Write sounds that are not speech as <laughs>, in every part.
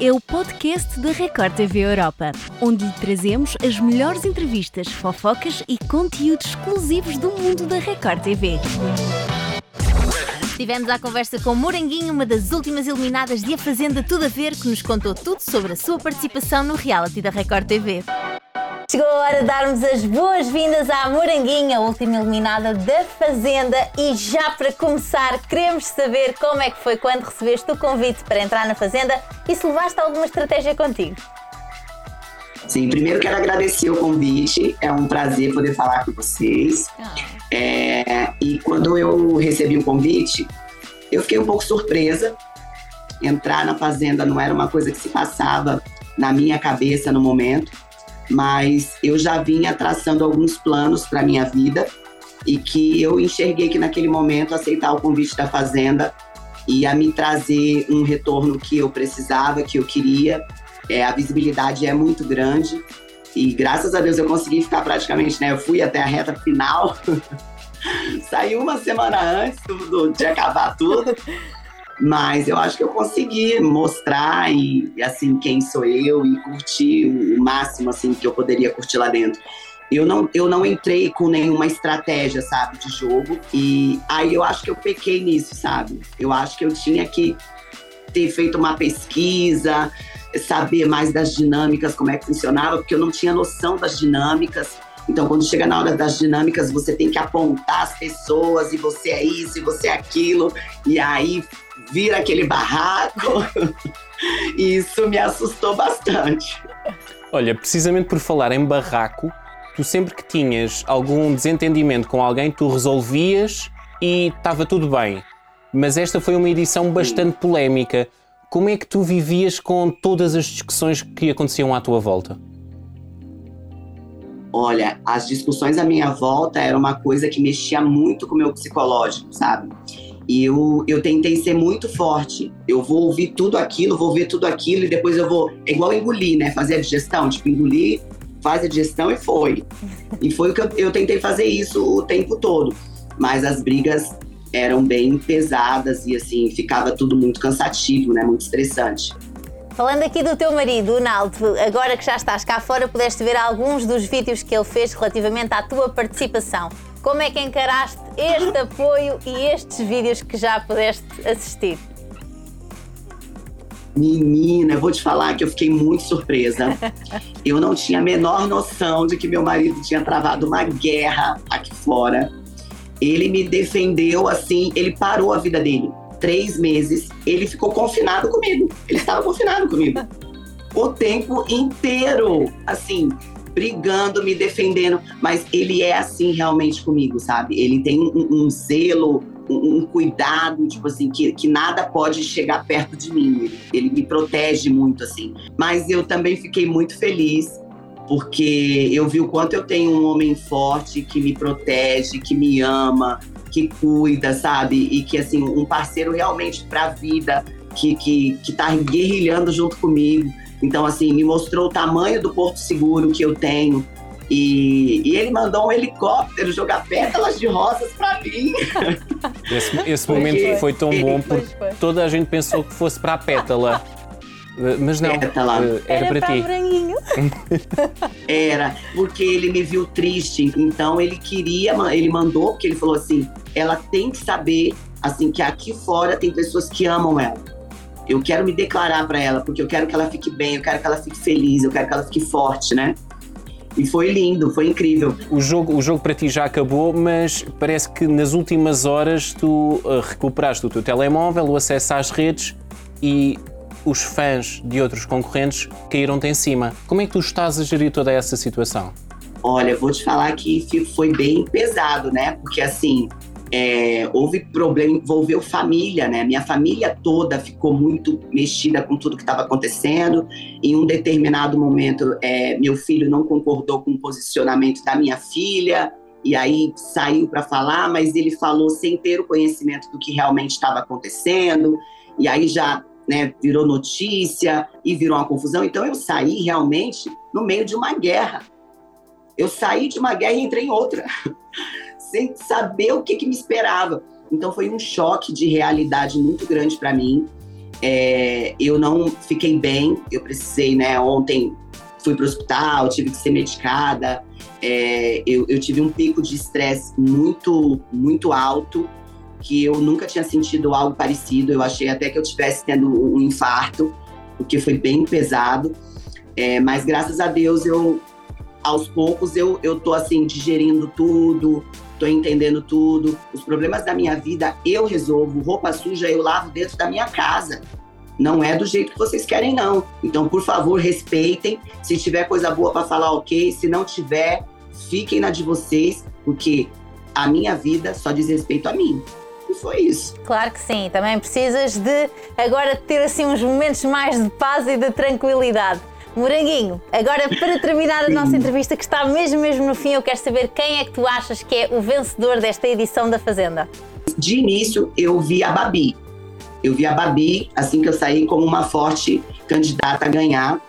é o podcast da Record TV Europa, onde lhe trazemos as melhores entrevistas, fofocas e conteúdos exclusivos do mundo da Record TV. Tivemos a conversa com Moranguinho, uma das últimas eliminadas de A Fazenda Tudo a Ver, que nos contou tudo sobre a sua participação no reality da Record TV. Chegou a hora de darmos as boas-vindas à Moranguinha, a última eliminada da Fazenda. E já para começar, queremos saber como é que foi quando recebeste o convite para entrar na Fazenda e se levaste alguma estratégia contigo. Sim, primeiro quero agradecer o convite, é um prazer poder falar com vocês. Ah. É, e quando eu recebi o convite, eu fiquei um pouco surpresa. Entrar na Fazenda não era uma coisa que se passava na minha cabeça no momento mas eu já vinha traçando alguns planos para minha vida e que eu enxerguei que naquele momento aceitar o convite da Fazenda ia me trazer um retorno que eu precisava, que eu queria. É, a visibilidade é muito grande e graças a Deus eu consegui ficar praticamente, né? Eu fui até a reta final, <laughs> saí uma semana antes do, de acabar tudo. Mas eu acho que eu consegui mostrar e assim quem sou eu e curtir o máximo assim que eu poderia curtir lá dentro. Eu não, eu não entrei com nenhuma estratégia, sabe, de jogo. E aí eu acho que eu pequei nisso, sabe? Eu acho que eu tinha que ter feito uma pesquisa, saber mais das dinâmicas, como é que funcionava, porque eu não tinha noção das dinâmicas. Então, quando chega na hora das dinâmicas, você tem que apontar as pessoas, e você é isso, e você é aquilo. E aí vira aquele barraco. <laughs> e isso me assustou bastante. Olha, precisamente por falar em barraco, tu sempre que tinhas algum desentendimento com alguém, tu resolvias e estava tudo bem. Mas esta foi uma edição bastante polémica. Como é que tu vivias com todas as discussões que aconteciam à tua volta? Olha, as discussões à minha volta era uma coisa que mexia muito com o meu psicológico, sabe? E eu, eu tentei ser muito forte. Eu vou ouvir tudo aquilo, vou ver tudo aquilo e depois eu vou. É igual engolir, né? Fazer a digestão. Tipo, engolir, faz a digestão e foi. E foi o que eu, eu tentei fazer isso o tempo todo. Mas as brigas eram bem pesadas e assim, ficava tudo muito cansativo, né? Muito estressante. Falando aqui do teu marido, o Naldo, agora que já estás cá fora, pudeste ver alguns dos vídeos que ele fez relativamente à tua participação. Como é que encaraste este apoio e estes vídeos que já pudeste assistir? Menina, vou te falar que eu fiquei muito surpresa. Eu não tinha a menor noção de que meu marido tinha travado uma guerra aqui fora. Ele me defendeu assim, ele parou a vida dele. Três meses, ele ficou confinado comigo. Ele estava confinado comigo. O tempo inteiro. Assim, brigando, me defendendo, mas ele é assim realmente comigo, sabe? Ele tem um, um zelo, um, um, cuidado, tipo assim, que, que nada pode chegar perto de mim. Ele, ele me protege muito, assim. Mas eu também fiquei muito feliz porque eu vi o quanto eu tenho um homem forte que me protege, que me ama, que cuida, sabe? E que, assim, um parceiro realmente pra vida, que, que, que tá guerrilhando junto comigo. Então, assim, me mostrou o tamanho do Porto Seguro que eu tenho. E, e ele mandou um helicóptero jogar pétalas de rosas para mim. Esse, esse momento foi tão bom porque toda a gente pensou que fosse para a pétala. Mas não, pétala. Eh, era, era para, para ti. <laughs> era, porque ele me viu triste, então ele queria, ele mandou, porque ele falou assim: ela tem que saber assim que aqui fora tem pessoas que amam ela. Eu quero me declarar para ela, porque eu quero que ela fique bem, eu quero que ela fique feliz, eu quero que ela fique forte, né? E foi lindo, foi incrível. O jogo, o jogo para ti já acabou, mas parece que nas últimas horas tu uh, recuperaste o teu telemóvel, o acesso às redes e os fãs de outros concorrentes caíram-te em cima. Como é que tu estás a gerir toda essa situação? Olha, vou te falar que foi bem pesado, né? Porque assim, é, houve problema, envolveu família, né? Minha família toda ficou muito mexida com tudo que estava acontecendo. Em um determinado momento, é, meu filho não concordou com o posicionamento da minha filha, e aí saiu para falar, mas ele falou sem ter o conhecimento do que realmente estava acontecendo, e aí já né, virou notícia e virou uma confusão. Então eu saí realmente no meio de uma guerra. Eu saí de uma guerra e entrei em outra. <laughs> sem saber o que, que me esperava. Então foi um choque de realidade muito grande para mim. É, eu não fiquei bem, eu precisei, né? Ontem fui para o hospital, tive que ser medicada. É, eu, eu, tive um pico de estresse muito, muito alto, que eu nunca tinha sentido algo parecido. Eu achei até que eu tivesse tendo um infarto, porque foi bem pesado. É, mas graças a Deus, eu, aos poucos, eu, eu tô assim, digerindo tudo, tô entendendo tudo. Os problemas da minha vida eu resolvo. Roupa suja eu lavo dentro da minha casa. Não é do jeito que vocês querem, não. Então, por favor, respeitem. Se tiver coisa boa para falar, ok. Se não tiver, fiquem na de vocês, porque a minha vida só diz respeito a mim. E foi isso. Claro que sim. Também precisas de agora ter assim uns momentos mais de paz e de tranquilidade. Moranguinho, agora para terminar a nossa entrevista, que está mesmo mesmo no fim, eu quero saber quem é que tu achas que é o vencedor desta edição da Fazenda. De início, eu vi a Babi. Eu vi a Babi, assim que eu saí, como uma forte candidata a ganhar.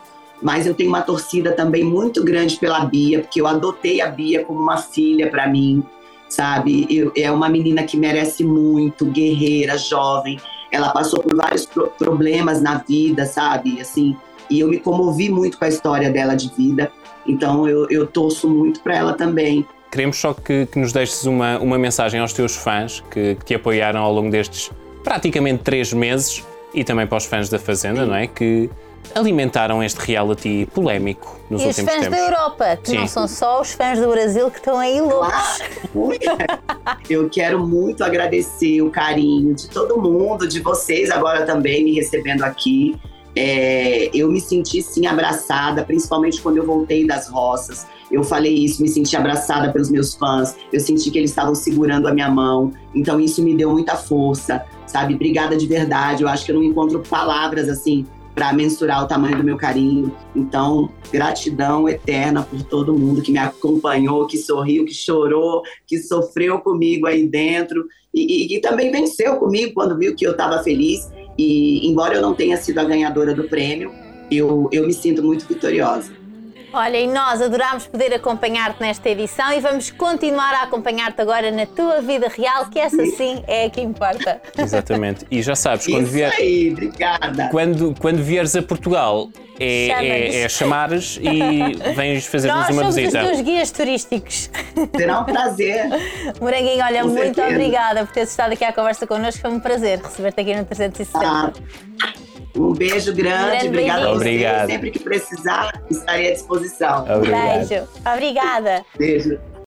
Mas eu tenho uma torcida também muito grande pela Bia, porque eu adotei a Bia como uma filha para mim, sabe? Eu, é uma menina que merece muito, guerreira, jovem. Ela passou por vários pro problemas na vida, sabe? Assim, e eu me comovi muito com a história dela de vida. Então eu, eu torço muito para ela também. Queremos só que, que, nos deixes uma, uma mensagem aos teus fãs que, que te apoiaram ao longo destes praticamente três meses e também para os fãs da Fazenda, não é? Que alimentaram este reality polémico nos e últimos tempos. E os fãs da Europa, que Sim. não são só os fãs do Brasil que estão aí loucos. Eu quero muito agradecer o carinho de todo mundo, de vocês agora também me recebendo aqui. É, eu me senti sim abraçada, principalmente quando eu voltei das roças. Eu falei isso, me senti abraçada pelos meus fãs. Eu senti que eles estavam segurando a minha mão. Então isso me deu muita força, sabe? Obrigada de verdade. Eu acho que eu não encontro palavras assim para mensurar o tamanho do meu carinho. Então, gratidão eterna por todo mundo que me acompanhou, que sorriu, que chorou, que sofreu comigo aí dentro e, que também venceu comigo quando viu que eu estava feliz. E embora eu não tenha sido a ganhadora do prêmio, eu, eu me sinto muito vitoriosa. Olha, e nós adorámos poder acompanhar-te nesta edição e vamos continuar a acompanhar-te agora na tua vida real, que essa sim é a que importa. Exatamente. E já sabes, quando vieres. aí, obrigada. Quando, quando vieres a Portugal, é, é, é, chamares e vens fazer-nos uma visita. Nós somos os teus guias turísticos. Será um prazer. Moranguinho, olha, Com muito certeza. obrigada por teres estado aqui à conversa connosco. Foi um prazer receber-te aqui no 360. Ah. Um beijo grande, obrigada a você. Obrigado. Sempre que precisar, estarei à disposição. Obrigado. Beijo. Obrigada. Beijo.